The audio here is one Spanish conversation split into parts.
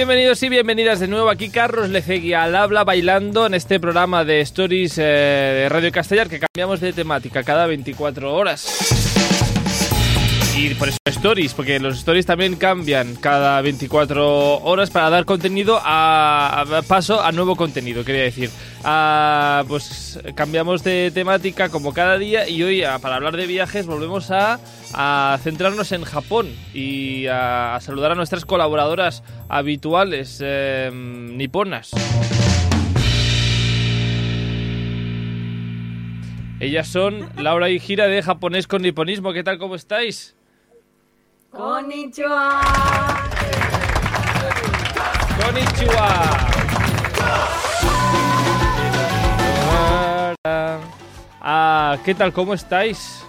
Bienvenidos y bienvenidas de nuevo aquí Carlos Lecegui al habla bailando en este programa de Stories eh, de Radio Castellar que cambiamos de temática cada 24 horas. Y por eso stories, porque los stories también cambian cada 24 horas para dar contenido a, a- paso a nuevo contenido, quería decir. Ah, pues cambiamos de temática como cada día y hoy ah, para hablar de viajes volvemos a, a centrarnos en Japón y a, a saludar a nuestras colaboradoras habituales eh, niponas. Ellas son Laura y Gira de Japonés con Niponismo. ¿Qué tal? ¿Cómo estáis? Konnichiwa. Konnichiwa. Ah, ¿qué tal? ¿Cómo estáis?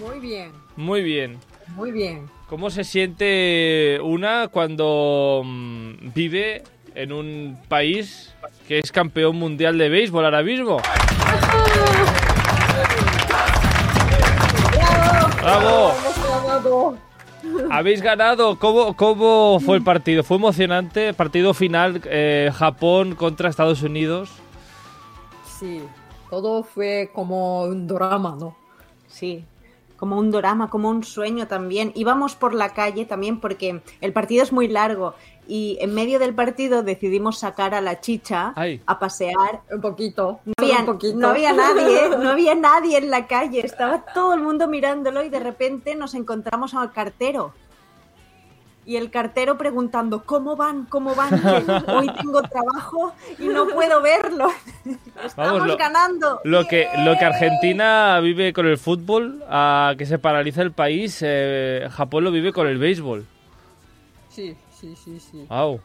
Muy bien, Muy bien. muy bien. ¿Cómo se siente una cuando mm, vive en un país que es campeón mundial de béisbol ahora mismo? Habéis ganado. ¿Cómo, cómo fue el partido? ¿Fue emocionante? Partido final eh, Japón contra Estados Unidos. Sí, todo fue como un drama, ¿no? Sí, como un drama, como un sueño también. Íbamos por la calle también porque el partido es muy largo y en medio del partido decidimos sacar a la chicha Ay. a pasear. Un poquito. No había, un poquito. no había nadie, no había nadie en la calle, estaba todo el mundo mirándolo y de repente nos encontramos al cartero. Y el cartero preguntando, ¿cómo van? ¿Cómo van? Que hoy tengo trabajo y no puedo verlo. Estamos lo- ganando. Lo que, lo que Argentina vive con el fútbol, a que se paraliza el país, eh, Japón lo vive con el béisbol. Sí, sí, sí, sí. Wow.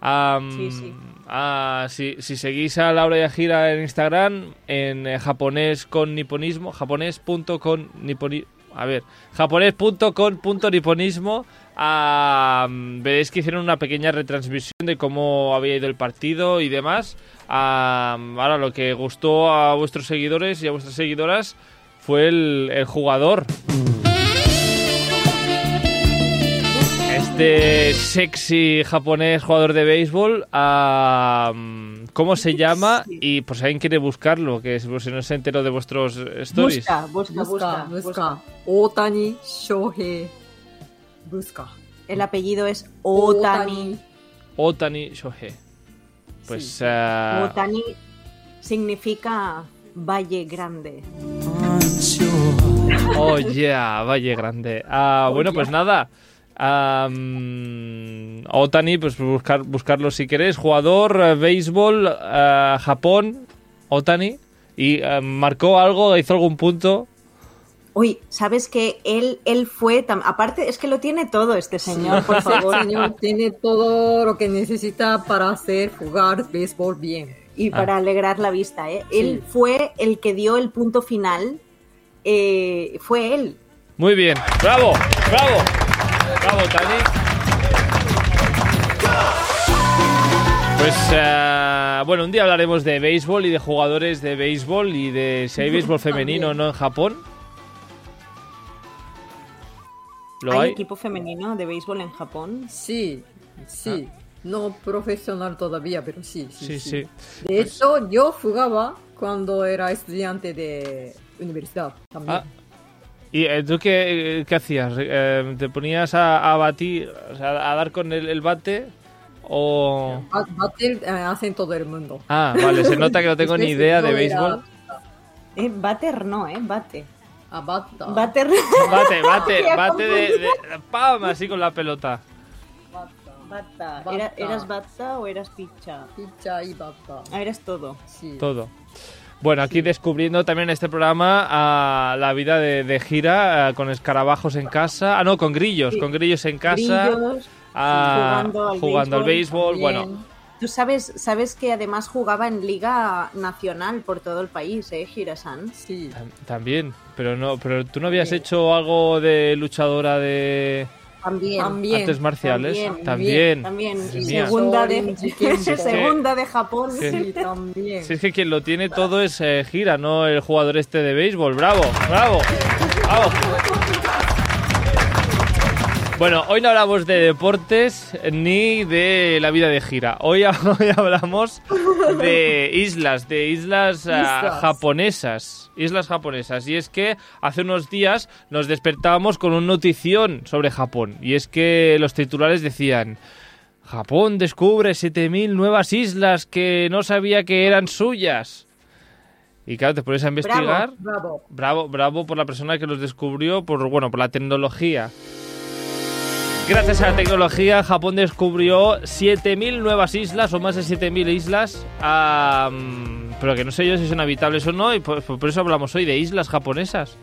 Am, Sí, sí. ah, si, si seguís a Laura y a Gira en Instagram, en eh, japonés con niponismo, japonés.con niponi- a ver, japonés.con.niponismo, am, veréis que hicieron una pequeña retransmisión de cómo había ido el partido y demás. Am, ahora, lo que gustó a vuestros seguidores y a vuestras seguidoras fue el, el jugador. Este sexy japonés jugador de béisbol, am, ¿cómo se llama? Y por si alguien quiere buscarlo, que si si no se enteró de vuestros stories. Busca, busca, Busca, busca, busca. Otani Shohei. Busca. El apellido es Otani. Otani Shohei. Pues Sí. ah, Otani significa Valle Grande. Oh, yeah, Valle Grande. Ah, bueno, pues nada. Am, Otani, pues buscar, buscarlo si queréis. Jugador, eh, béisbol, eh, Japón, Otani. Y eh, marcó algo, hizo algún punto. Uy, ¿sabes que él, él fue, tam- aparte es que lo tiene todo este señor, por favor. El señor tiene todo lo que necesita para hacer jugar béisbol bien. Y para alegrar la vista, ¿eh? Él fue el que dio el punto final. eh, fue él. Muy bien. ¡Bravo! ¡Bravo! ¡Bravo, Tani! Pues, eh, bueno, un día hablaremos de béisbol y de jugadores de béisbol y de si hay béisbol femenino o no en Japón. ¿Lo ¿Hay hay? equipo femenino de béisbol en Japón? Sí, sí. No profesional todavía, pero sí, sí, Sí, sí. sí. De hecho, yo jugaba cuando era estudiante de universidad también. Ah, ¿Y eh, tú qué, qué hacías? Eh, ¿Te ponías a, a batir, o sea, a dar con el, el bate? O... Ba- Bater eh, hace en todo el mundo. Ah, vale, se nota que no tengo ni idea de béisbol. Eh, bater no, ¿eh? Bate. Ah, bata. Bater. Bate, bate, bate de, de- ¡Pam! Así con la pelota. Bata. Bata. ¿Era- ¿Eras bata o eras picha? Picha y bata. Ah, eres todo. Sí. Todo. Bueno, aquí descubriendo también en este programa a la vida de, de gira eh, con escarabajos en casa. Ah, no, con grillos, Sí. con grillos en casa. Grillos, ah, jugando al jugando al béisbol. béisbol Bueno, Tú sabes, sabes que además jugaba en liga nacional por todo el país, ¿eh, Girasan? Sí. tam- también. Pero no, pero tú no habías Sí. hecho algo de luchadora de También. También. artes marciales. también, También. También. Segunda de, segunda de Japón. Sí. Sí, también. Si es que quien lo tiene todo es eh, gira, no el jugador este de béisbol. ¡Bravo! ¡Bravo! ¡Bravo! Bueno, hoy no hablamos de deportes ni de la vida de gira. Hoy, hoy hablamos de islas, de islas, Islas. japonesas. Islas japonesas. Y es que hace unos días nos despertábamos con una notición sobre Japón. Y es que los titulares decían... Japón descubre 7.000 nuevas islas que no sabía que eran suyas. Y claro, te pones a investigar. Bravo. Bravo, bravo por la persona que los descubrió, por bueno, por la tecnología. Gracias a la tecnología, Japón descubrió 7.000 nuevas islas, o más de 7.000 islas, pero que no sé yo si son habitables o no, y por, por eso hablamos hoy de islas japonesas.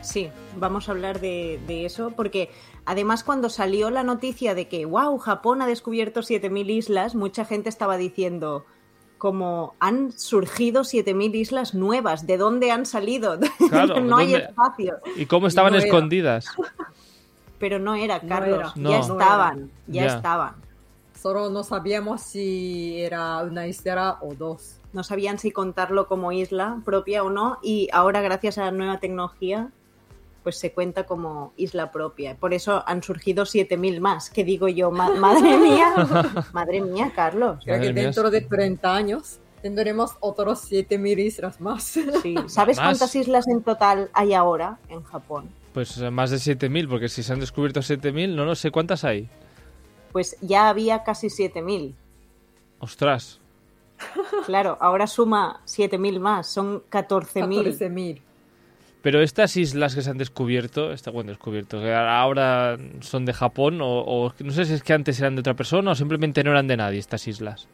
Sí, vamos a hablar de, de eso porque además cuando salió la noticia de que, wow, Japón ha descubierto 7.000 islas, mucha gente estaba diciendo como han surgido 7.000 islas nuevas, ¿de dónde han salido? Claro, no hay espacio. ¿Y cómo estaban No escondidas? Pero no era, No Carlos, era. Ya No estaban, ya, estaban. Solo no sabíamos si era una isla o dos. No sabían si contarlo como isla propia o no y ahora gracias a la nueva tecnología pues se cuenta como isla propia. Por eso han surgido 7.000 más, que digo yo, ma- madre mía, madre mía, Carlos. Creo que dentro de 30 años tendremos otros 7000 islas más. Sí. ¿Sabes Más. cuántas islas en total hay ahora en Japón? Pues eh, más de 7.000, porque si se han descubierto 7.000, no, no sé cuántas hay. Pues ya había casi 7.000. Ostras. Claro, ahora suma 7.000 más, son 14.000. 14000. Pero estas islas que se han descubierto, está bueno descubierto, que ahora son de Japón o, o no sé si es que antes eran de otra persona o simplemente no eran de nadie estas islas.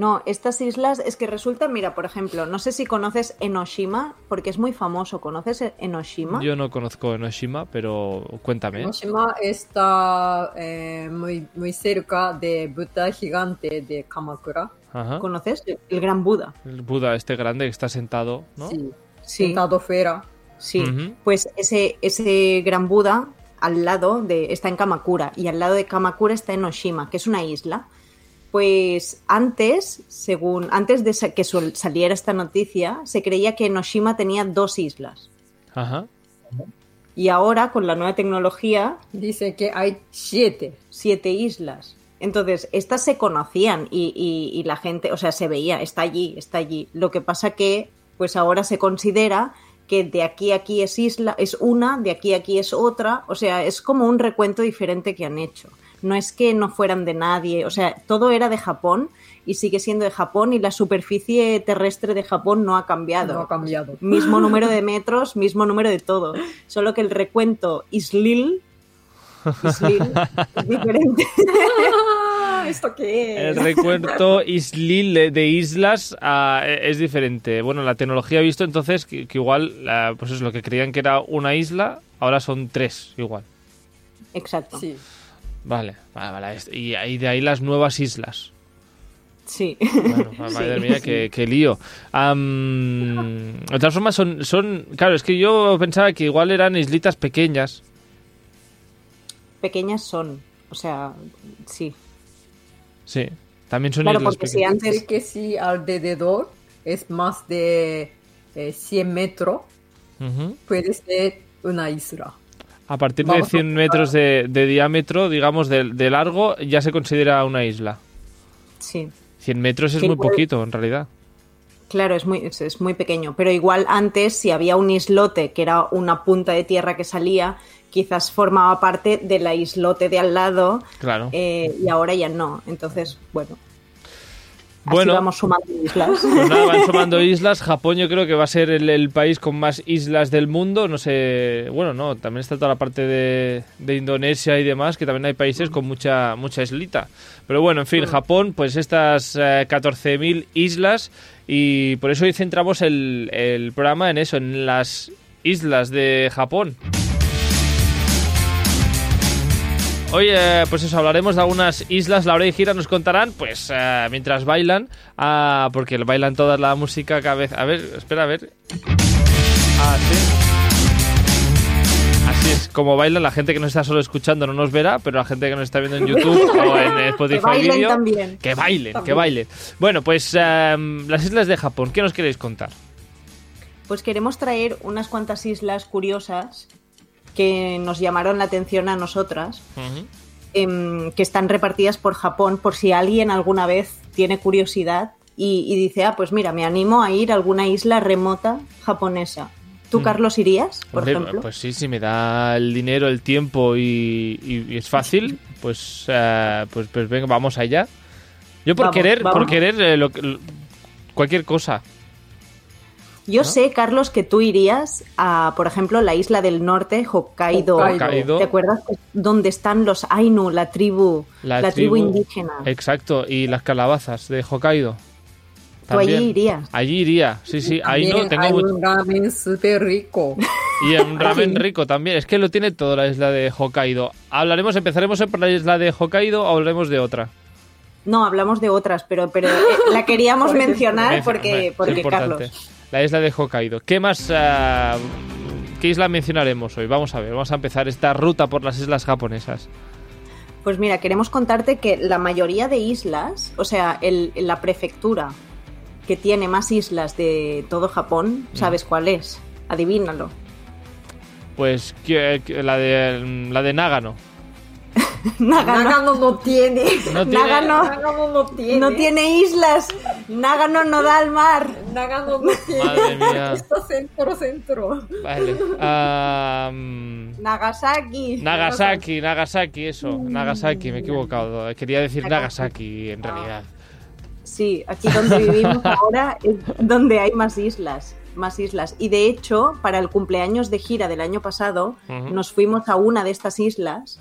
No, estas islas es que resulta, mira, por ejemplo, no sé si conoces Enoshima, porque es muy famoso. ¿Conoces Enoshima? Yo no conozco Enoshima, pero cuéntame. Enoshima está eh, muy, muy cerca de Buda gigante de Kamakura. Ajá. ¿Conoces? El Gran Buda. El Buda este grande que está sentado, ¿no? Sí. Sí. Sentado fuera. Sí, pues ese, ese gran Buda al lado de, está en Kamakura y al lado de Kamakura está Enoshima, que es una isla. Pues antes, según antes de sa- que sol- saliera esta noticia, se creía que Enoshima tenía dos islas. Ajá. Y ahora, con la nueva tecnología, Dice que hay siete. siete islas. Entonces, estas se conocían y, y- y la gente, o sea, se veía, está allí, está allí. Lo que pasa que, pues ahora se considera que de aquí a aquí es isla, es una, de aquí a aquí es otra, o sea, es como un recuento diferente que han hecho. No es que no fueran de nadie, o sea, todo era de Japón y sigue siendo de Japón y la superficie terrestre de Japón no ha cambiado. No ha cambiado. Mismo número de metros, mismo número de todo. Solo que el recuento Islil, Islil es diferente. ¿Esto qué El es? recuento islil de- islas ah, e- es diferente. Bueno, la tecnología ha visto entonces que, que igual, pues es lo que creían que era una isla, ahora son tres igual. Exacto. Sí. Sí. Vale, vale, vale. Y, ahí de ahí las nuevas islas. Bueno, madre Sí. mía, qué, qué lío. Am, de todas formas, son, son. Claro, es que yo pensaba que igual eran islitas pequeñas. Pequeñas son. O sea, sí. Sí, también son Claro, islas porque si pequeñas. antes. Dice que si alrededor es más de eh, 100 metros, Ujú. puede ser una isla. A partir de Vamos a 100 metros de, de diámetro, digamos, de, de largo, ya se considera una isla. Sí. 100 metros es Que muy igual- poquito, en realidad. Claro, es muy, es, es muy pequeño. Pero igual antes, si había un islote que era una punta de tierra que salía, quizás formaba parte de la islote de al lado Claro. eh, y ahora ya no. Entonces, bueno. Así Bueno. vamos sumando islas. Pues nada, van sumando islas. Japón yo creo que va a ser el, el país con más islas del mundo. No sé, bueno, no, también está toda la parte de, de Indonesia y demás, que también hay países con mucha mucha islita. Pero bueno, en fin, Japón, pues estas eh, 14.000 islas y por eso hoy centramos el, el programa en eso, en las islas de Japón. Hoy, eh, pues eso, hablaremos de algunas islas. Laura y Gira nos contarán, pues, eh, mientras bailan, ah, porque bailan toda la música cada vez. A ver, espera, a ver. Así. Así es, como bailan, la gente que nos está solo escuchando no nos verá, pero la gente que nos está viendo en YouTube o en eh, Spotify Que bailen Video, también. que bailen, que bailen. Bueno, pues eh, las islas de Japón, ¿qué nos queréis contar? Pues queremos traer unas cuantas islas curiosas que nos llamaron la atención a nosotras, em, que están repartidas por Japón, por si alguien alguna vez tiene curiosidad y, y dice, ah, pues mira, me animo a ir a alguna isla remota japonesa. ¿Tú, Mm. Carlos, irías, por Hombre, ejemplo? Pues sí, si me da el dinero, el tiempo y, es fácil, pues, eh, pues, pues venga, vamos allá. Yo por Vamos, querer, por querer eh, lo- cualquier cosa. Yo ¿no? sé, Carlos, que tú irías a, por ejemplo, la isla del norte, Hokkaido. ¿Te acuerdas dónde están los Ainu, la tribu, La la, tribu, tribu- indígena? Exacto, y las calabazas de Hokkaido. Tú allí irías. Allí iría, sí, sí, ahí no tengo hay mucho- un ramen súper rico. Y un ramen rico también. Es que lo tiene todo la isla de Hokkaido. Hablaremos, empezaremos por la isla de Hokkaido o hablaremos de otra. No, hablamos de otras, pero, pero eh, la queríamos mencionar porque, porque. Carlos. La isla de Hokkaido. ¿Qué más? ah, ¿Qué isla mencionaremos hoy? Vamos a ver, vamos a empezar esta ruta por las islas japonesas. Pues mira, queremos contarte que la mayoría de islas, o sea, el- la prefectura que tiene más islas de todo Japón, Mm. ¿sabes cuál es? Adivínalo. Pues que- que la de la de Nagano. Nagano. Nagano no tiene. No tiene- Nagano Nagano no tiene. no tiene islas. Nagano no da al mar. Nagano. Madre mía. Centro, centro. Vale. Nagasaki. Nagasaki, Nagasaki, eso. Nagasaki, me he equivocado. Quería decir Nagasaki en realidad. Sí, aquí donde vivimos ahora es donde hay más islas, más islas. Y de hecho, para el cumpleaños de gira del año pasado, nos fuimos a una de estas islas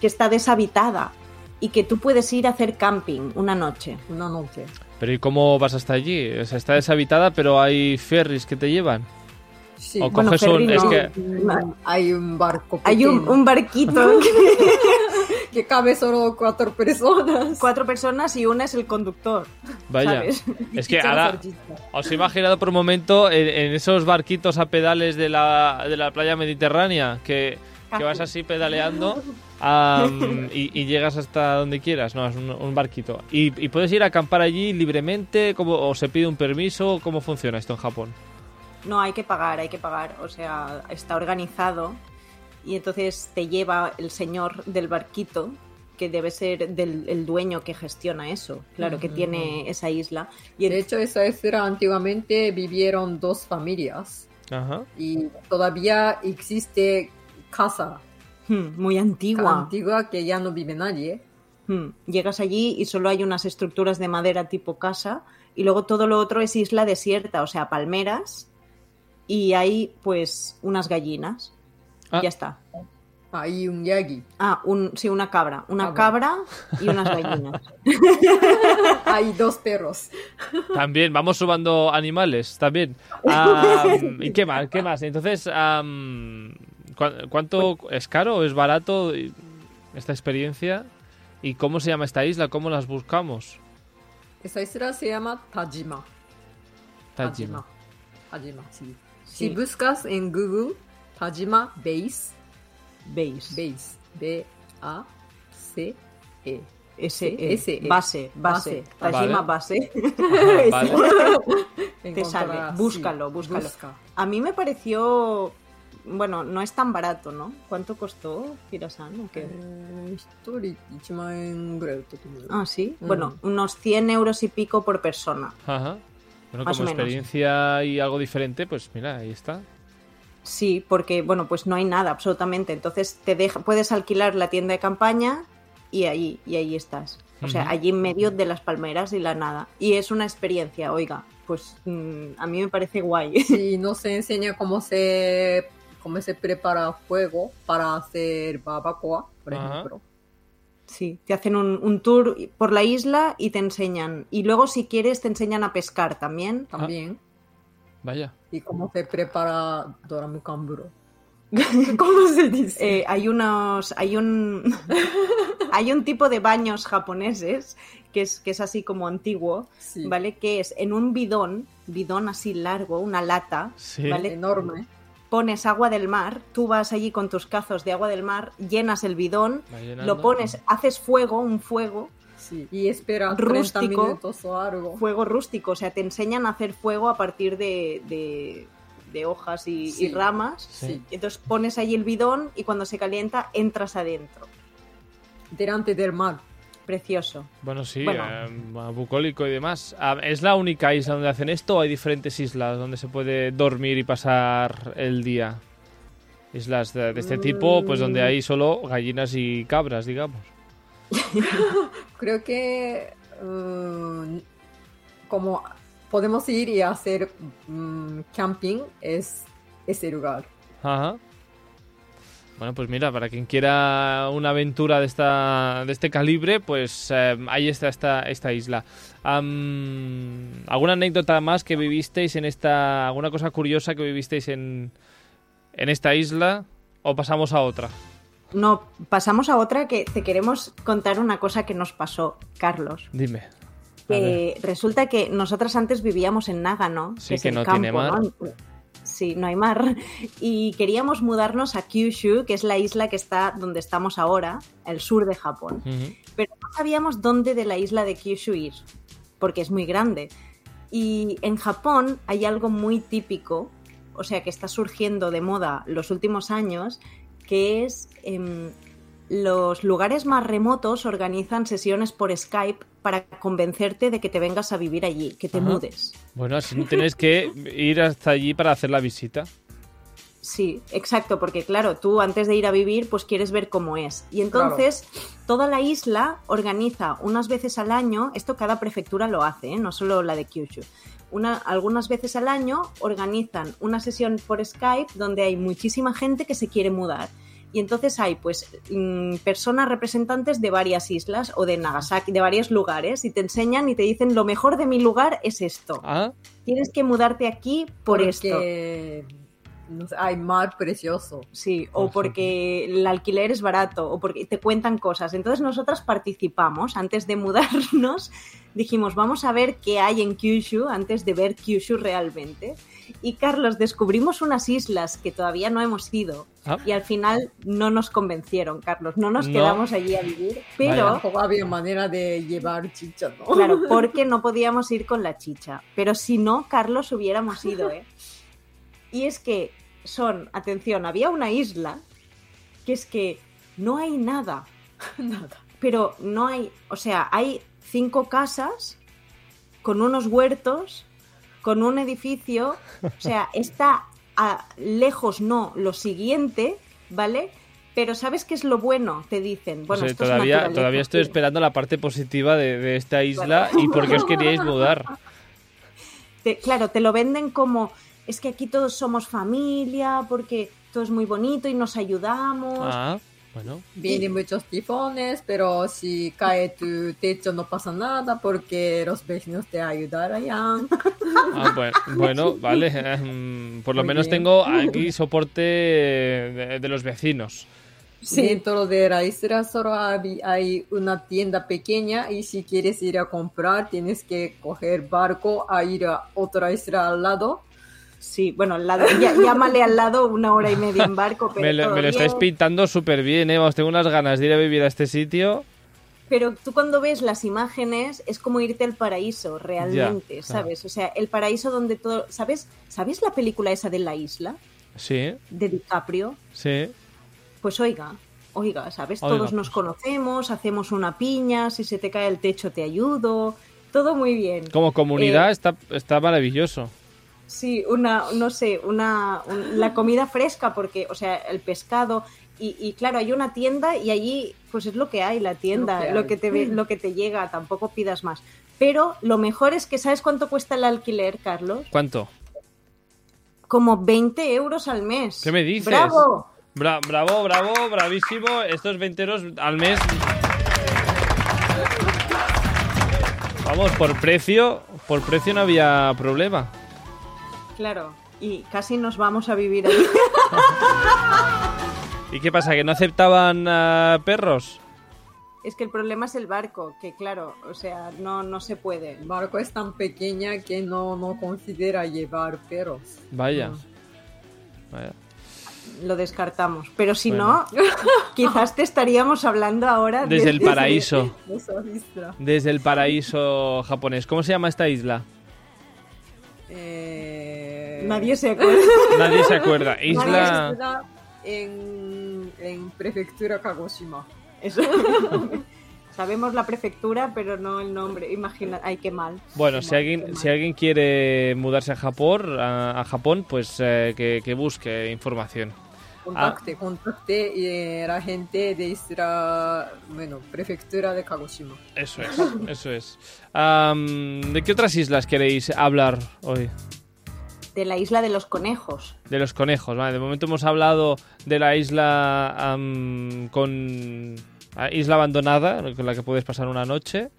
que está deshabitada y que tú puedes ir a hacer camping una noche. Una noche. Pero ¿y cómo vas hasta allí? O sea, está deshabitada, pero hay ferries que te llevan. Sí. O Bueno, coges un... Es que... Hay un barco Hay un, un barquito, que cabe solo cuatro personas. cuatro personas y una es el conductor. Vaya. ¿sabes? Es que ahora... ¿Os he imaginado por un momento en, en esos barquitos a pedales de la, de la playa mediterránea? Que, que vas así pedaleando y, y llegas hasta donde quieras. No, es un, un barquito. Y, y puedes ir a acampar allí libremente? ¿Cómo, ¿O se pide un permiso? ¿Cómo funciona esto en Japón? No, hay que pagar, hay que pagar. O sea, está organizado y entonces te lleva el señor del barquito, que debe ser del el dueño que gestiona eso, claro, que Ujú. tiene esa isla. Y De hecho, esa isla antiguamente vivieron dos familias Ajá. y todavía existe casa Hmm, muy antigua. antigua que ya no vive nadie. Hmm, Llegas allí y solo hay unas estructuras de madera tipo casa y luego todo lo otro es isla desierta, o sea, palmeras y hay pues unas gallinas. Ah. Ya está. Hay un yagi. Ah, un, sí, una cabra. Una Cabra. cabra y unas gallinas. Hay dos perros. También, vamos sumando animales, también. Am, ¿Y qué más? ¿Qué más? Entonces, ¿cu- ¿cuánto es caro o es barato esta experiencia? ¿Y cómo se llama esta isla? ¿Cómo las buscamos? Esa isla se llama Tajima. Tajima. Tajima, sí. Sí. Si buscas en Google Tajima Base, ¿Veis? Base, B-A-C-E. Ese, Ese, eh, base, base. Base. Tajima base. Te sale. Búscalo, búscalo. busca. A mí me pareció bueno, no es tan barato, ¿no? ¿Cuánto costó Kira-san? Eh, ah, sí. Mm. Bueno, unos 100 euros y pico por persona. Ajá. Bueno, como experiencia y algo diferente, pues mira, ahí está. Sí, porque bueno, pues no hay nada absolutamente. Entonces te deja, puedes alquilar la tienda de campaña y allí, y ahí estás. O sea, allí en medio de las palmeras y la nada. Y es una experiencia, oiga, pues mm, a mí me parece guay. Sí, no se enseña cómo se cómo se prepara fuego para hacer barbacoa, por Ajá. ejemplo. Sí, te hacen un, un tour por la isla y te enseñan. Y luego, si quieres, te enseñan a pescar también. También. Vaya. Y cómo se prepara doramukamburo. ¿Cómo se dice? Eh, hay unos. Hay un. hay un tipo de baños japoneses que es, que es así como antiguo, Sí. ¿vale? Que es en un bidón, bidón así largo, una lata, Sí. ¿vale? Enorme. Pones agua del mar, tú vas allí con tus cazos de agua del mar, llenas el bidón, lo pones, haces fuego, un fuego, Sí. Y espera 30 Rústico. minutos o algo. fuego rústico, o sea, te enseñan a hacer fuego a partir de, de, de hojas y, ramas. Sí. Entonces pones ahí el bidón y cuando se calienta entras adentro. Delante del mar. Precioso. Bueno, sí, Bueno. eh, bucólico y demás. Ah, ¿Es la única isla donde hacen esto o hay diferentes islas donde se puede dormir y pasar el día? Islas de, de este tipo, pues donde Mm. hay solo gallinas y cabras, digamos. Creo que mm, como podemos ir y hacer mm, camping es ese lugar. Ajá. Bueno, pues mira, para quien quiera una aventura de esta de este calibre, pues eh, ahí está esta, esta isla. Am, ¿Alguna anécdota más que vivisteis en esta... alguna cosa curiosa que vivisteis en, en esta isla? ¿O pasamos a otra? No, pasamos a otra que te queremos contar una cosa que nos pasó, Carlos. Dime. Que resulta que nosotras antes vivíamos en Nágano, Sí, es que el no campo, tiene mar. ¿no? Sí, no hay mar. Y queríamos mudarnos a Kyushu, que es la isla que está donde estamos ahora, el sur de Japón. Pero no sabíamos dónde de la isla de Kyushu ir, porque es muy grande. Y en Japón hay algo muy típico, o sea, que está surgiendo de moda los últimos años, que es em, los lugares más remotos organizan sesiones por Skype para convencerte de que te vengas a vivir allí, que te Ajá. mudes. Bueno, así no tienes que ir hasta allí para hacer la visita. Sí, exacto, porque claro, tú antes de ir a vivir, pues quieres ver cómo es. Y entonces, toda la isla organiza unas veces al año, esto cada prefectura lo hace, ¿eh? no solo la de Kyushu. Una, algunas veces al año organizan una sesión por Skype donde hay muchísima gente que se quiere mudar. Y entonces hay pues mm, personas representantes de varias islas o de Nagasaki, de varios lugares, y te enseñan y te dicen lo mejor de mi lugar es esto. Ah, Tienes que mudarte aquí por esto. Porque, sé, hay mar precioso. Sí, o porque el alquiler es barato, o porque te cuentan cosas. Entonces nosotras participamos antes de mudarnos. Dijimos, vamos a ver qué hay en Kyushu antes de ver Kyushu realmente. Y Carlos, descubrimos unas islas que todavía no hemos ido. Ah. Y al final no nos convencieron, Carlos. No nos No. quedamos allí a vivir. Pero, Tampoco había manera de llevar chicha, ¿no? claro, porque no podíamos ir con la chicha. Pero si no, Carlos, hubiéramos ido, ¿eh? Y es que son, atención, había una isla que es que no hay nada, Nada. pero no hay, o sea, hay cinco casas con unos huertos, con un edificio, o sea, está a- lejos, no, lo siguiente, ¿vale? Pero ¿sabes qué es lo bueno? Te dicen. Bueno, o sea, esto es todavía, naturaleza, todavía estoy esperando la parte positiva de, de esta isla y por qué os queríais mudar. te- claro, te lo venden como es que aquí todos somos familia, porque todo es muy bonito y nos ayudamos. Ah, bueno. Vienen muchos tifones, pero si cae tu techo no pasa nada porque los vecinos te ayudarán. Ah, bueno, bueno, vale. em, Por lo Muy menos bien. tengo aquí soporte de, de los vecinos. Sí. Dentro de la isla solo hay, hay una tienda pequeña y si quieres ir a comprar tienes que coger barco a ir a otra isla al lado. Sí, bueno, al lado, ya- llámale al lado una hora y media en barco, pero Me lo, me lo estáis pintando súper bien, ¿eh? Vamos, tengo unas ganas de ir a vivir a este sitio. Pero tú cuando ves las imágenes es como irte al paraíso, realmente, Ya, claro. ¿sabes? O sea, el paraíso donde todo... ¿Sabes? ¿Sabes la película esa de La Isla? Sí, De DiCaprio. sí. Pues oiga, oiga, ¿sabes? Oiga, Todos nos pues. conocemos, hacemos una piña, si se te cae el techo te ayudo, todo muy bien. Como comunidad Eh, está, está maravilloso. Sí, una, no sé, una, un- la comida fresca, porque, o sea, el pescado, y, y claro, hay una tienda y allí, pues es lo que hay, la tienda, Lo que lo hay. que, te, ve- lo que te llega, tampoco pidas más. Pero lo mejor es que, ¿sabes cuánto cuesta el alquiler, Carlos? ¿Cuánto? Como 20 euros al mes. ¿Qué me dices? ¡Bravo! Bra- bravo, bravo, bravísimo. Estos 20 euros al mes. Vamos, por precio, por precio no había problema. Claro, y casi nos vamos a vivir allí. ¿Y qué pasa? ¿Que no aceptaban ah, perros? es que el problema es el barco, que claro, o sea, no, no se puede. El barco es tan pequeña que no, no considera llevar perros. Vaya. No. Vaya. Lo descartamos. Pero si Bueno. no, quizás te estaríamos hablando ahora Desde el desde- paraíso. Esa isla. Desde el paraíso japonés. ¿Cómo se llama esta isla? Eh, Nadie se acuerda. Nadie se acuerda. Isla... en, en prefectura Kagoshima. Eso. Sabemos la prefectura, pero no el nombre. Imagina, ay, qué mal. Bueno, Qué si mal, alguien, si alguien quiere mudarse a Japón, a, a Japón pues eh, que, que busque información. Contacte, contacte eh, la gente de Isla, bueno, prefectura de Kagoshima. Eso es, eso es. ¿De qué otras islas queréis hablar hoy? De la isla de los conejos. De los conejos, vale. De momento hemos hablado de la isla con ah, isla abandonada, con la que puedes pasar una noche.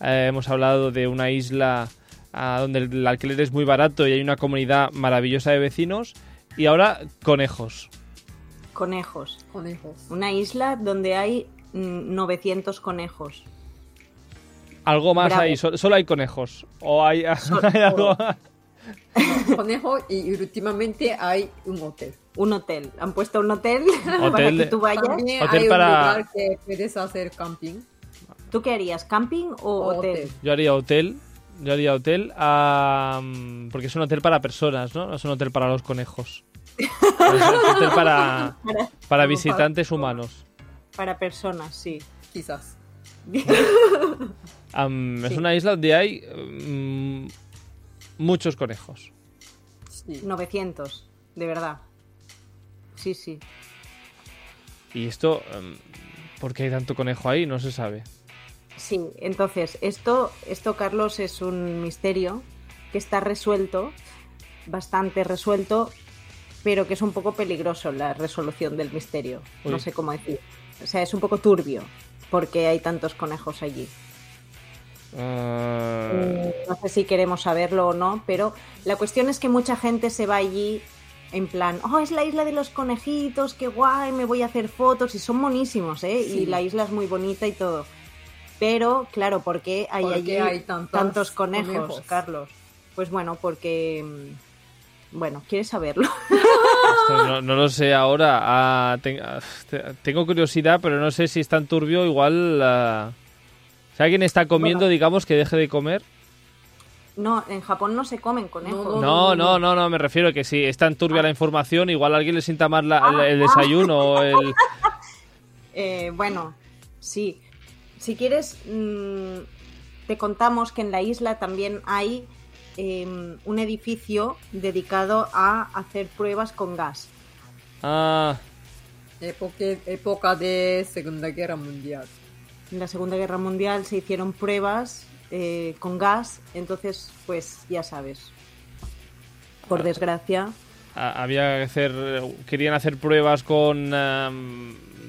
Eh, hemos hablado de una isla ah, donde el alquiler es muy barato y hay una comunidad maravillosa de vecinos. Y ahora conejos. Conejos. Conejos. Una isla donde hay mm, 900 conejos. Algo más Bravo. ahí, so- solo hay conejos. O hay, hay algo más. Conejo y últimamente hay un hotel. Un hotel. Han puesto un hotel, para que tú vayas. También Hotel hay para- un lugar que puedes hacer camping. ¿Tú qué harías? ¿Camping o o hotel? Yo haría hotel. Yo haría hotel. porque es un hotel para personas, ¿no? No es un hotel para los conejos. Es un hotel para, para visitantes humanos. Para personas, sí. Quizás. Es Sí. una isla donde hay mm, muchos conejos. Sí. 900, de verdad. Sí, sí. Y esto, em, ¿por qué hay tanto conejo ahí? No se sabe. Sí, entonces, esto, esto, Carlos, es un misterio que está resuelto, bastante resuelto, pero que es un poco peligroso la resolución del misterio. Uy. No sé cómo decir. O sea, es un poco turbio porque hay tantos conejos allí. Ah, Mm, No sé si queremos saberlo o no, pero la cuestión es que mucha gente se va allí en plan, oh, es la isla de los conejitos, qué guay, me voy a hacer fotos y son monísimos, ¿eh? Sí. Y la isla es muy bonita y todo. Pero, claro, ¿por qué hay ¿Por qué allí hay tantos tantos conejos, conejos? Carlos? Pues bueno, porque... mm, Bueno, ¿quieres saberlo? no, no lo sé ahora. Ah, ah, te- tengo curiosidad, pero no sé si es tan turbio. Igual. ah, si alguien está comiendo, digamos que deje de comer. No, en Japón no se comen conejos. No, No, no, no, no, me refiero que si es tan turbia la información, igual a alguien le sienta más la- el, el desayuno o el... Eh, bueno, sí. Si quieres, mm, te contamos que en la isla también hay em, un edificio dedicado a hacer pruebas con gas. Ah, Época, época de Segunda Guerra Mundial. En la Segunda Guerra Mundial se hicieron pruebas eh, con gas, entonces, pues ya sabes. Por desgracia, a- había que hacer... Querían hacer pruebas con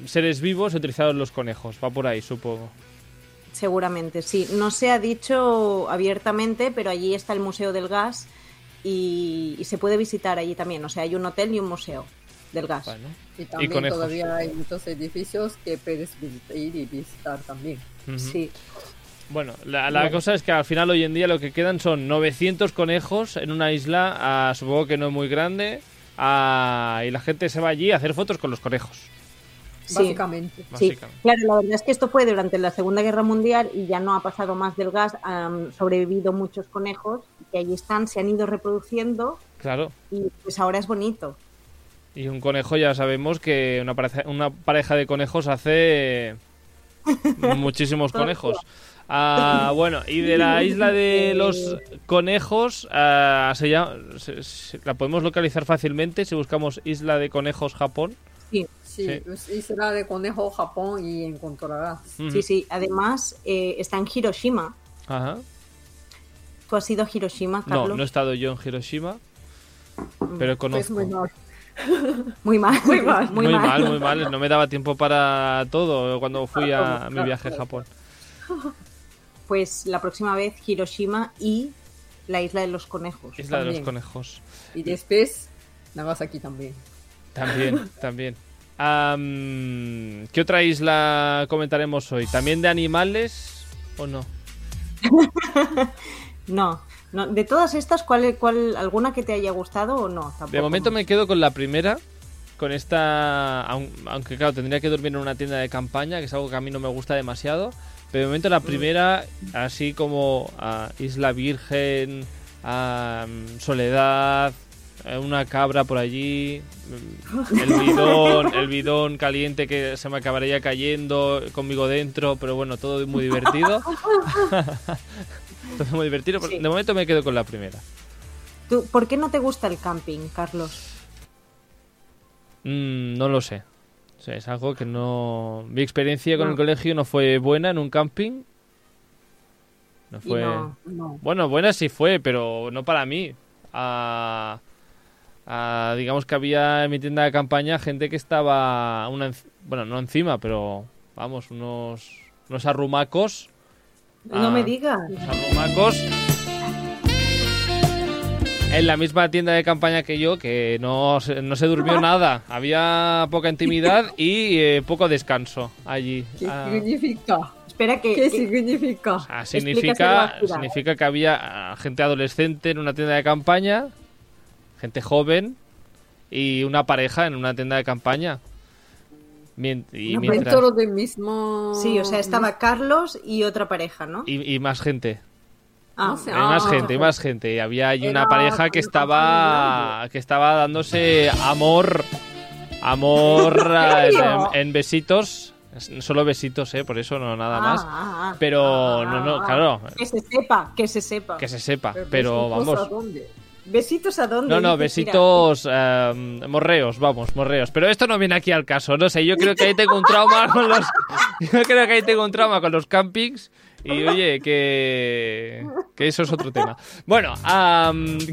seres vivos y utilizaron los conejos. Va por ahí, supongo. seguramente sí. No se ha dicho abiertamente, pero allí está el Museo del Gas y, y se puede visitar allí también. O sea, hay un hotel y un museo del gas. Bueno. Y también todavía hay muchos edificios que puedes visitar, ir y visitar también. Sí. Bueno, la, la Bueno. cosa es que al final hoy en día lo que quedan son 900 conejos en una isla, ah, supongo que no muy grande, ah, y la gente se va allí a hacer fotos con los conejos. Sí. Básicamente. Sí, Básicamente. claro, la verdad es que esto fue durante la Segunda Guerra Mundial y ya no ha pasado más del gas, han sobrevivido muchos conejos que allí están, se han ido reproduciendo Claro. y pues ahora es bonito. Y un conejo ya sabemos que una pareja, una pareja de conejos hace muchísimos conejos. Ah, bueno, y de la isla de los conejos, ah, se llama- se- se- la podemos localizar fácilmente si buscamos Isla de Conejos Japón. Sí, Sí, Sí. pues, Isla de Conejo, Japón y encontrarás. Ujú. sí, sí. Además, eh, está en Hiroshima. Ajá. ¿Tú has ido a Hiroshima, No, Carlos? no he estado yo en Hiroshima, pero Pues conozco. Muy mal. Muy mal. Muy mal, muy mal. No me daba tiempo para todo cuando fui a mi viaje a. Japón. Pues la próxima vez Hiroshima y la isla de los conejos. Isla de los conejos. Y después, Nagasaki también. También, también. Am, ¿Qué otra isla comentaremos hoy? ¿También de animales o no? No, no. De todas estas, ¿cuál, cuál, ¿alguna que te haya gustado o no? Tampoco De momento más. me quedo con la primera. Con esta. aun- Aunque claro, tendría que dormir en una tienda de campaña, que es algo que a mí no me gusta demasiado. Pero de momento la primera, así como ah, Isla Virgen, ah, Soledad, eh, una cabra por allí, mm, el bidón, el bidón caliente que se me acabaría cayendo conmigo dentro, pero bueno, todo muy divertido. todo muy divertido. Sí. De momento me quedo con la primera. ¿Tú, ¿Por qué no te gusta el camping, Carlos? Mm, no lo sé. O sea, es algo que no... Mi experiencia con No. el colegio no fue buena en un camping. No fue... no, no. Bueno, buena sí fue, pero no para mí. Ah, ah, digamos que había en mi tienda de campaña gente que estaba, una, bueno, no encima, pero vamos, unos, unos arrumacos. No Ah, me digas. unos arrumacos. En la misma tienda de campaña que yo, que no, se- no se durmió nada. Había poca intimidad y eh, poco descanso allí. ¿Qué Ah, significa? Espera que... ¿Qué significa? Ah, significa, significa que había ah, gente adolescente en una tienda de campaña, gente joven y una pareja en una tienda de campaña. Mien- y, No, mientras- Dentro del mismo... Sí, o sea, estaba Carlos y otra pareja, ¿no? y, y más gente. Ah, no sé, Hay más Ah, gente, y más gente. Y había allí una pareja que estaba que estaba dándose amor amor ah, en, en besitos, solo besitos, eh, por eso no nada ah, más. ah, ah. Pero no, no, claro, Que se sepa, que se sepa. que se sepa, Pero vamos. ¿Besitos a dónde? No, no, besitos eh, morreos, vamos, morreos. Pero esto no viene aquí al caso, no sé, yo creo que ahí tengo un trauma con los... Yo creo que ahí tengo un trauma con los campings y oye, que, que eso es otro tema. Bueno,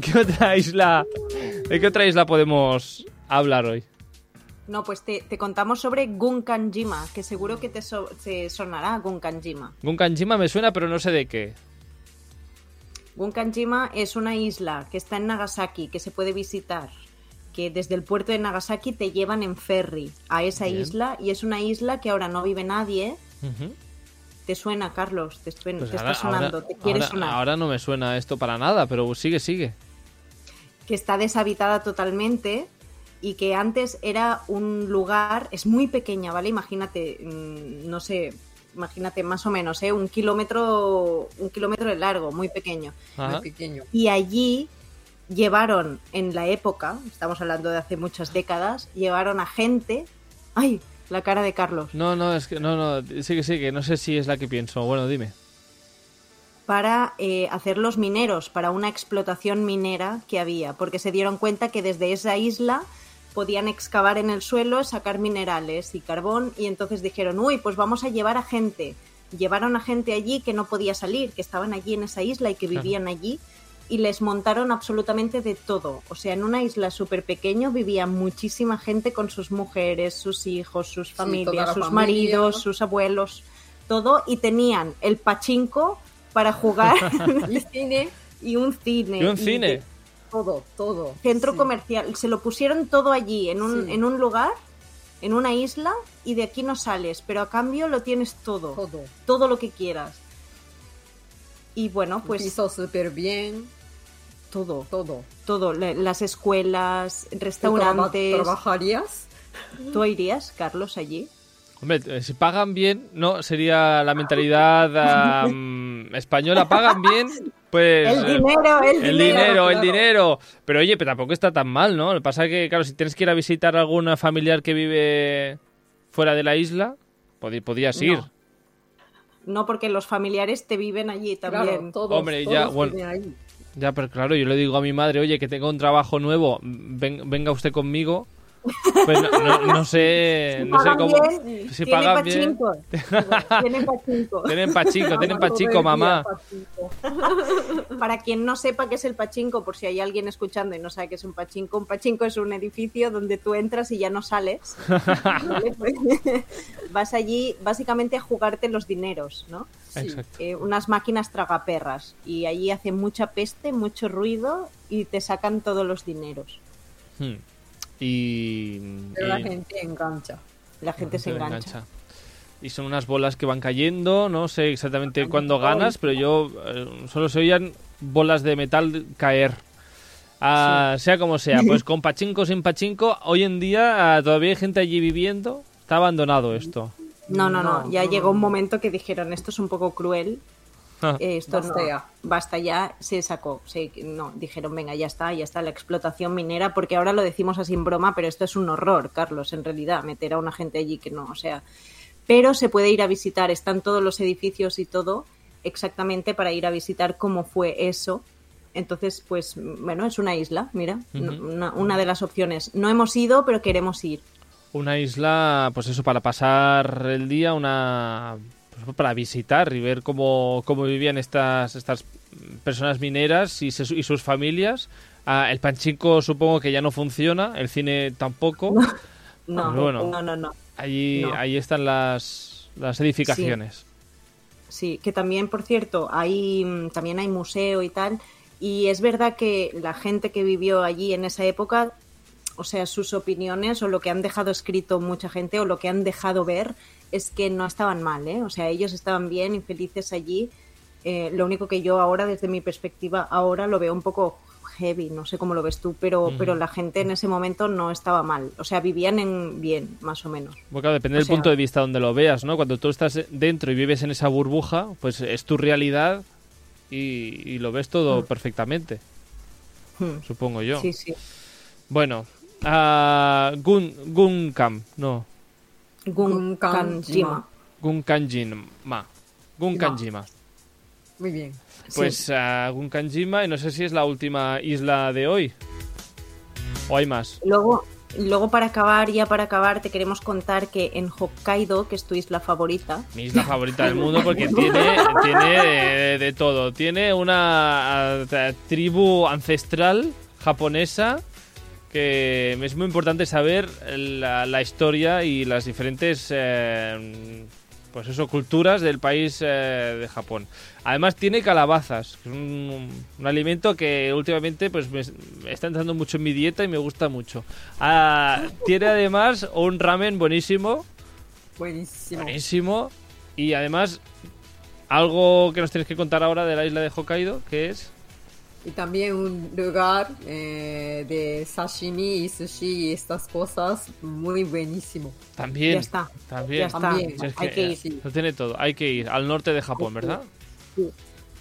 ¿qué otra isla, ¿de qué otra isla podemos hablar hoy? No, pues te, te contamos sobre Gunkanjima, que seguro que te, so- te sonará Gunkanjima. Gunkanjima me suena, pero no sé de qué. Gunkanjima es una isla que está en Nagasaki, que se puede visitar, que desde el puerto de Nagasaki te llevan en ferry a esa Bien. isla y es una isla que ahora no vive nadie. Te suena, Carlos, te, suen- Pues te ahora, está sonando, ahora- te quiere ahora- sonar. ahora no me suena esto para nada, pero sigue, sigue. que está deshabitada totalmente y que antes era un lugar, es muy pequeña, ¿vale? Imagínate, mm, no sé, imagínate más o menos, ¿eh? Un kilómetro, un kilómetro de largo, muy pequeño. Ajá. Muy pequeño. Y allí llevaron en la época, estamos hablando de hace muchas décadas, llevaron a gente, ay, la cara de Carlos, No, no, es que no, no, sigue, sigue, no sé si es la que pienso. Bueno, dime. para eh, hacer los mineros, para una explotación minera que había, porque se dieron cuenta que desde esa isla podían excavar en el suelo, sacar minerales y carbón, y entonces dijeron, uy, pues vamos a llevar a gente. Llevaron a gente allí que no podía salir, que estaban allí en esa isla y que Claro. vivían allí, y les montaron absolutamente de todo. O sea, en una isla súper pequeño vivía muchísima gente con sus mujeres, sus hijos, sus familias, sus familia. maridos, sus abuelos, todo, y tenían el pachinko para jugar cine, y un cine. ¿Y un cine? Todo, todo. centro Sí. comercial. Se lo pusieron todo allí, en un, Sí. en un lugar, en una isla, y de aquí no sales, pero a cambio lo tienes todo, todo, Todo. lo que quieras. Y bueno, pues Piso súper bien, todo, todo. todo, la- las escuelas, ¿Tú restaurantes. traba- ¿Trabajarías? ¿Tú irías, Carlos, allí? Hombre, eh, si pagan bien, no, sería la mentalidad española. ¿Pagan bien? Pues... El eh, dinero, el, El dinero, el claro. dinero. Pero oye, pero tampoco está tan mal, ¿no? Lo que pasa es que, claro, si tienes que ir a visitar a alguna familiar que vive fuera de la isla, podías ir. No. No, porque los familiares te viven allí también. Claro, todos, Hombre, todos ya, bueno. Ya, pero claro, yo le digo a mi madre, oye, que tengo un trabajo nuevo, ven- venga usted conmigo. Pues no, no- no sé, no sé cómo. bien, Si tienen pagan bien. pachinko. Tienen pachinko. Tienen pachico, tienen día mamá. pachinko. Para quien no sepa qué es el pachinko, por si hay alguien escuchando y no sabe qué es un pachinko, un pachinko es un edificio donde tú entras y ya no sales. ¿vale? Pues, vas allí básicamente a jugarte los dineros, ¿no? Sí. Eh, unas máquinas tragaperras. Y allí hace mucha peste, mucho ruido y te sacan todos los dineros. Hmm. Y. Pero la y- gente engancha. La gente se Se engancha. Y son unas bolas que van cayendo, no sé exactamente cuándo ganas, pero yo eh, solo se oían bolas de metal caer. Ah, Sea como sea, pues con pachinko sin pachinko, hoy en día ah, todavía hay gente allí viviendo, está abandonado esto. No, no, no. Ya no, llegó un momento que dijeron esto es un poco cruel. Ah. eh, esto Basta no, ya. basta ya, se sacó, se, no, dijeron, venga, ya está, ya está la explotación minera, porque ahora lo decimos así en broma, pero esto es un horror, Carlos, en realidad, meter a una gente allí que no, o sea, pero se puede ir a visitar, están todos los edificios y todo exactamente para ir a visitar cómo fue eso. Entonces, pues, bueno, es una isla, mira, una, una de las opciones. No hemos ido, pero queremos ir. Una isla, pues eso, para pasar el día, una para visitar y ver cómo, cómo vivían estas, estas personas mineras y, se- y sus familias. Ah, el panchinko supongo que ya no funciona, el cine tampoco. No, Pero bueno. no, no, no. Allí, No. ahí están las, las edificaciones. Sí, que también, por cierto, hay, también hay museo y tal. Y es verdad que la gente que vivió allí en esa época, o sea, sus opiniones o lo que han dejado escrito mucha gente o lo que han dejado ver es que no estaban mal, ¿eh? O sea, ellos estaban bien y felices allí. Eh, lo único que yo ahora, desde mi perspectiva, ahora lo veo un poco heavy, no sé cómo lo ves tú, pero, pero la gente en ese momento no estaba mal. O sea, vivían en bien, más o menos. Porque claro, depende O del sea- punto de vista donde lo veas, ¿no? Cuando tú estás dentro y vives en esa burbuja, pues es tu realidad y, y lo ves todo Mm. perfectamente, Hmm. supongo yo. Sí, sí. Bueno, ah, Gun, Gunkam, no, Gunkanjima. Gunkanjima. Gunkanjima. Muy bien. Pues ah, Gunkanjima, y no sé si es la última isla de hoy. ¿O hay más? Luego, luego para acabar, ya para acabar, te queremos contar que en Hokkaido, que es tu isla favorita, Mi isla favorita del mundo porque tiene, tiene de, de todo. Tiene una ah, tribu ancestral japonesa que es muy importante saber la, la historia y las diferentes eh, pues eso, culturas del país eh, de Japón. Además tiene calabazas, que es un, un alimento que últimamente pues me, está entrando mucho en mi dieta y me gusta mucho. Ah, tiene además un ramen buenísimo Buenísimo. Buenísimo. Y además, algo que nos tienes que contar ahora de la isla de Hokkaido, que es... Y también un lugar eh, de sashimi y sushi y estas cosas muy buenísimo. También... ya está. También. Ya está. También. Hay que ir. Sí. Lo tiene todo. Hay que ir al norte de Japón, ¿verdad?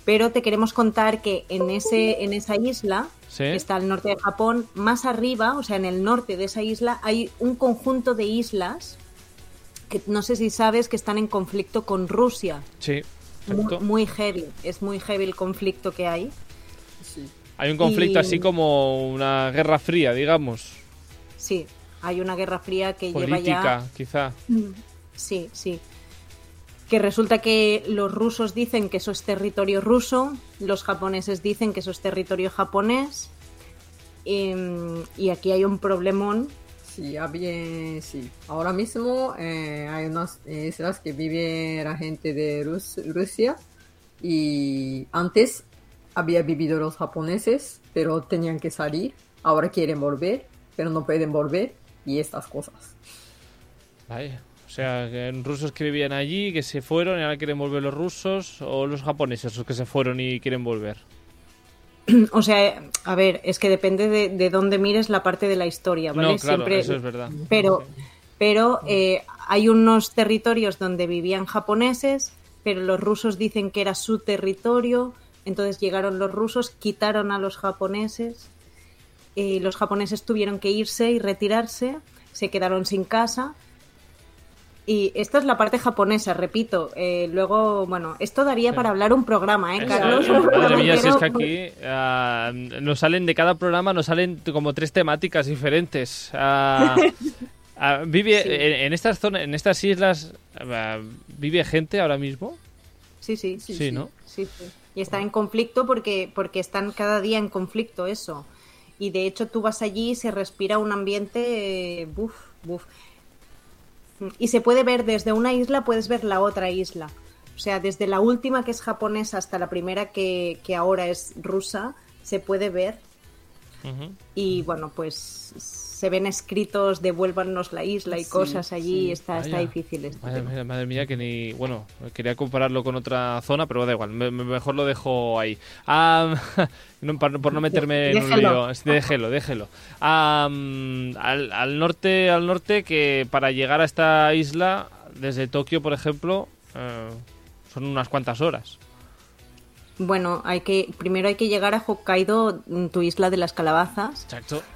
Pero te queremos contar que en, ese, en esa isla, Sí. que está al norte de Japón, más arriba, o sea, en el norte de esa isla, hay un conjunto de islas que no sé si sabes que están en conflicto con Rusia. Sí. Muy, muy heavy, es muy heavy el conflicto que hay. Hay un conflicto y- así como una guerra fría, digamos. Sí, hay una guerra fría que lleva ya Política, quizá. Sí, sí. Que resulta que los rusos dicen que eso es territorio ruso, los japoneses dicen que eso es territorio japonés. em, y aquí hay un problemón. Sí, había, sí. Ahora mismo eh, hay unas islas que vive la gente de Rus- Rusia y antes había vivido los japoneses, pero tenían que salir. Ahora quieren volver, pero no pueden volver y estas cosas. Vaya. O sea, que rusos que vivían allí, que se fueron y ahora quieren volver los rusos, o los japoneses los que se fueron y quieren volver. O sea, a ver, es que depende de, de dónde mires la parte de la historia, ¿vale? No, claro, Siempre- eso es verdad. Pero, pero eh, hay unos territorios donde vivían japoneses, pero los rusos dicen que era su territorio, entonces llegaron los rusos, quitaron a los japoneses, y los japoneses tuvieron que irse y retirarse, se quedaron sin casa. Y esta es la parte japonesa, repito. eh, luego, bueno, esto daría Sí. para hablar un programa, ¿eh, Carlos? eh, mía, si es que aquí ah, nos salen de cada programa, nos salen como tres temáticas diferentes. Ah, ah, vive Sí. en, en estas zonas, en estas islas, vive gente ahora mismo. Sí, sí, Sí, sí. sí. ¿no? Sí, sí. Y están en conflicto porque, porque están cada día en conflicto eso. Y de hecho tú vas allí y se respira un ambiente, eh, buf, buf. Y se puede ver desde una isla, puedes ver la otra isla. O sea, desde la última que es japonesa hasta la primera que, que ahora es rusa, se puede ver. Y bueno, pues se ven escritos, devuélvanos la isla y Sí, cosas allí. sí. Está, está difícil este Madre, mía, madre mía, que ni. Bueno, quería compararlo con otra zona, pero da igual, me- me- mejor lo dejo ahí. Ah, no, por, no meterme en un lío. Déjelo, déjelo. Al, al norte, al norte, que para llegar a esta isla, desde Tokio, por ejemplo, eh, son unas cuantas horas. Bueno, hay que primero hay que llegar a Hokkaido, mm, tu isla de las calabazas.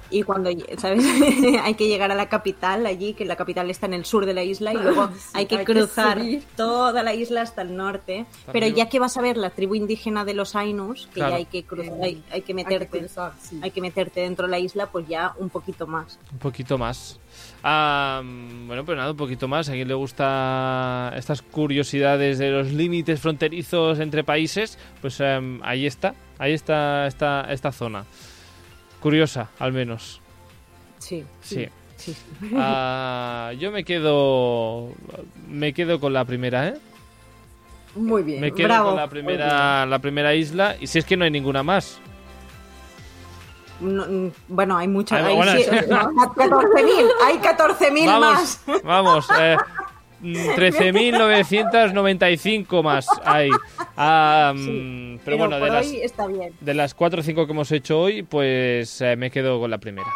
Y cuando, ¿sabes? hay que llegar a la capital allí, que la capital está en el sur de la isla, y luego Sí, hay que hay cruzar toda la isla hasta el norte. Pero ya que vas a ver la tribu indígena de los Ainus, que Claro. ya hay que cruzar, hay, hay que Hay que meterte, cruzar, sí. hay que meterte dentro de la isla, pues ya un poquito más. Un poquito más. Ah, bueno, pues nada, un poquito más. ¿A quién le gusta estas curiosidades de los límites fronterizos entre países? Pues em, ahí está, ahí está esta, esta zona. Curiosa, al menos. Sí, Sí. sí, sí. Ah, yo me quedo, me quedo con la primera, ¿eh? Muy bien. Me quedo bravo. con la primera, la primera isla. Y si es que no hay ninguna más. No, mm, bueno, hay muchas. Ah, hay bueno, sí- no, 14.000, hay 14.000 más. Vamos. Eh, 13.995 más hay. Mm, Sí, pero, bueno, por de las, hoy está bien. de las 4 o 5 que hemos hecho hoy, pues eh, me quedo con la primera.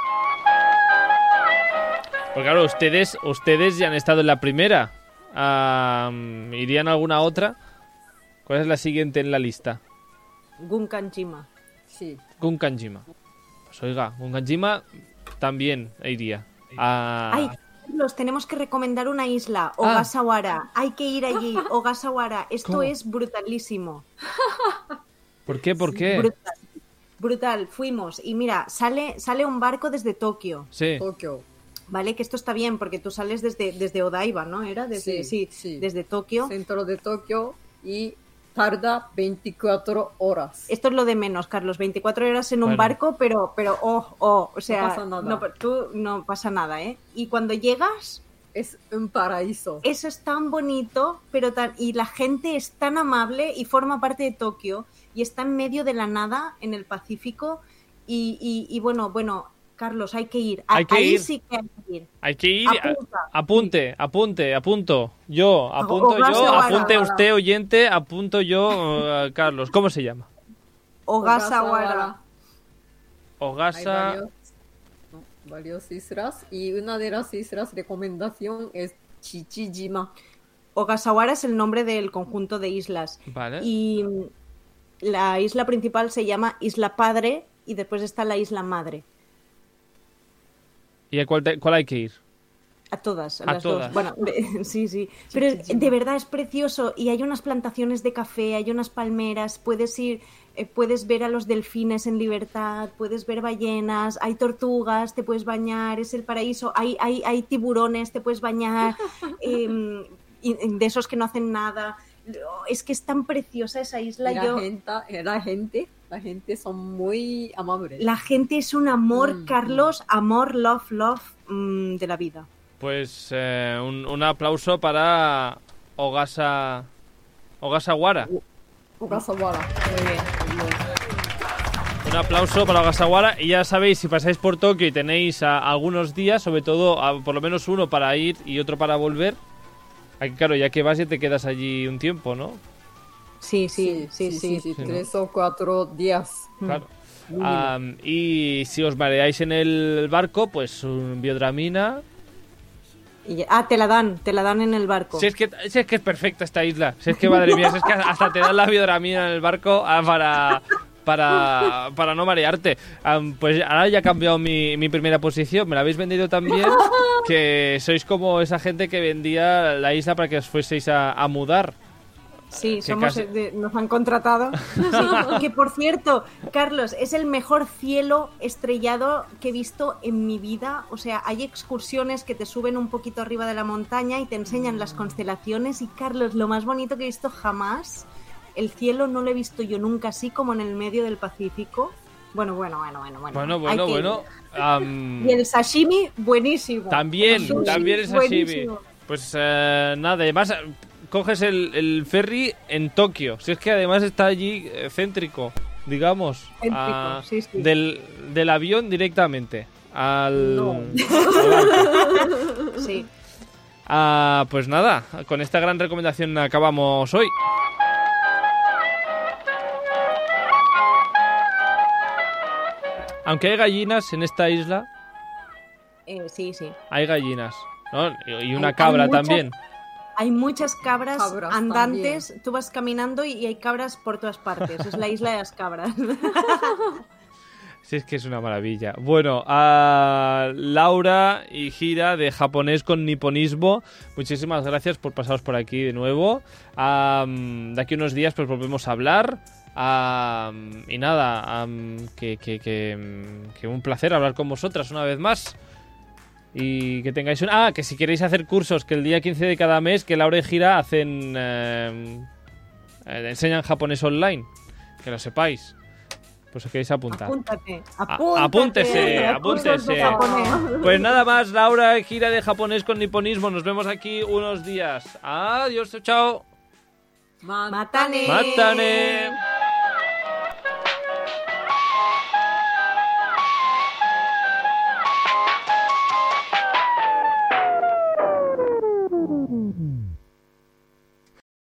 Porque claro, ustedes, ustedes ya han estado en la primera. Ah, mm, ¿Irían a alguna otra? ¿Cuál es la siguiente en la lista? Gunkanjima. Sí. Gunkanjima. Pues oiga, Gunkanjima también iría. Ay, Carlos, tenemos que recomendar una isla, Ogasawara. Hay que ir allí, Ogasawara. Esto ¿Cómo? es brutalísimo. ¿Por qué? ¿Por qué? Brutal. Brutal, fuimos. Y mira, sale, sale un barco desde Tokio, Sí. Tokio. ¿vale? Que esto está bien, porque tú sales desde, desde Odaiba, ¿no? Era desde, Sí, sí, sí. desde Tokio. Centro de Tokio y tarda 24 horas. Esto es lo de menos, Carlos. 24 horas en un Bueno. barco, pero, pero, oh, oh, o sea, pasa nada. no, tú no pasa nada, ¿eh? Y cuando llegas, Es un paraíso. eso es tan bonito, pero tan, y la gente es tan amable y forma parte de Tokio y está en medio de la nada en el Pacífico y, y- y bueno, bueno, Carlos, hay que ir. A- Hay que Ahí ir. sí que hay que ir. Hay que ir. a- Apunta. apunte, apunte, apunto. Yo, apunto yo, apunte usted, oyente, apunto yo, eh, Carlos. ¿Cómo se llama? Ogasa. varios, no, varias islas y una de las islas recomendación es Chichijima. Ogasawara es el nombre del conjunto de islas. Vale. Y la isla principal se llama Isla Padre y después está la Isla Madre. ¿Y a cuál, te- cuál hay que ir? A todas, a, A las todas. dos. Bueno, de- sí, sí. Pero de verdad es precioso y hay unas plantaciones de café, hay unas palmeras, puedes ir, eh, puedes ver a los delfines en libertad, puedes ver ballenas, hay tortugas, te puedes bañar, es el paraíso, hay, hay, hay tiburones, te puedes bañar, y- de esos que no hacen nada. Es que es tan preciosa esa isla. Y la, Yo, gente, la gente, la gente son muy amables. la gente es un amor, Mm, Carlos, amor, love, love mm, de la vida. Pues eh, un, un aplauso para Ogasa. Ogasawara. Ogasawara. Muy bien. Un aplauso para Ogasawara. Y ya sabéis, si pasáis por Tokio y tenéis ah, algunos días, sobre todo por lo menos uno para ir y otro para volver. Aquí, claro, ya que vas ya te quedas allí un tiempo, ¿no? Sí, sí, sí, sí. Tres o cuatro días. Claro. Am, y si os mareáis en el barco, pues un biodramina. Y ah, te la dan, te la dan en el barco. Si es, que, si es que es perfecta esta isla. Si es que, madre mía, si es que hasta te dan la biodramina en el barco ah, para, para, para no marearte. Am, pues ahora ya ha cambiado mi, mi primera posición. Me la habéis vendido también. Que sois como esa gente que vendía la isla para que os fueseis a, a mudar. Sí, Que somos, casi- eh, de- nos han contratado. Sí, que por cierto, Carlos, es el mejor cielo estrellado que he visto en mi vida. O sea, hay excursiones que te suben un poquito arriba de la montaña y te enseñan las constelaciones. Y Carlos, lo más bonito que he visto jamás, el cielo no lo he visto yo nunca así como en el medio del Pacífico. Bueno, bueno, bueno, bueno, bueno. Bueno, bueno, que- bueno. am, Y el sashimi, buenísimo. También, El sushi, también así. buenísimo. Pues eh, nada, además eh, coges el, el ferry en Tokio. Si es que además está allí eh, céntrico, digamos. Céntrico, sí, sí. Del, del avión directamente. Al. No. al barco. Sí. Ah, pues nada, con esta gran recomendación acabamos hoy. Aunque hay gallinas en esta isla, Eh, sí, sí. hay gallinas. ¿no? Y y una Hay- cabra hay muchas- también. Hay muchas cabras, Cabras andantes. Tú vas caminando y, hay cabras por todas partes. Es la isla de las cabras. Sí, es que es una maravilla. Bueno, a Laura y Gira de japonés con niponismo, muchísimas gracias por pasaros por aquí de nuevo. Am, de aquí unos días pues volvemos a hablar. Y nada, que, que- que, que un placer hablar con vosotras una vez más. Y que tengáis un... Ah, que si queréis hacer cursos, que el día 15 de cada mes, que Laura y Gira hacen... em, eh, enseñan japonés online. Que lo sepáis. Pues os queréis apuntar. Apúntate. Apúntate. apúntese, de apúntese. Pues nada más, Laura, gira de japonés con niponismo. Nos vemos aquí unos días. Adiós, chao. Matane. Matane.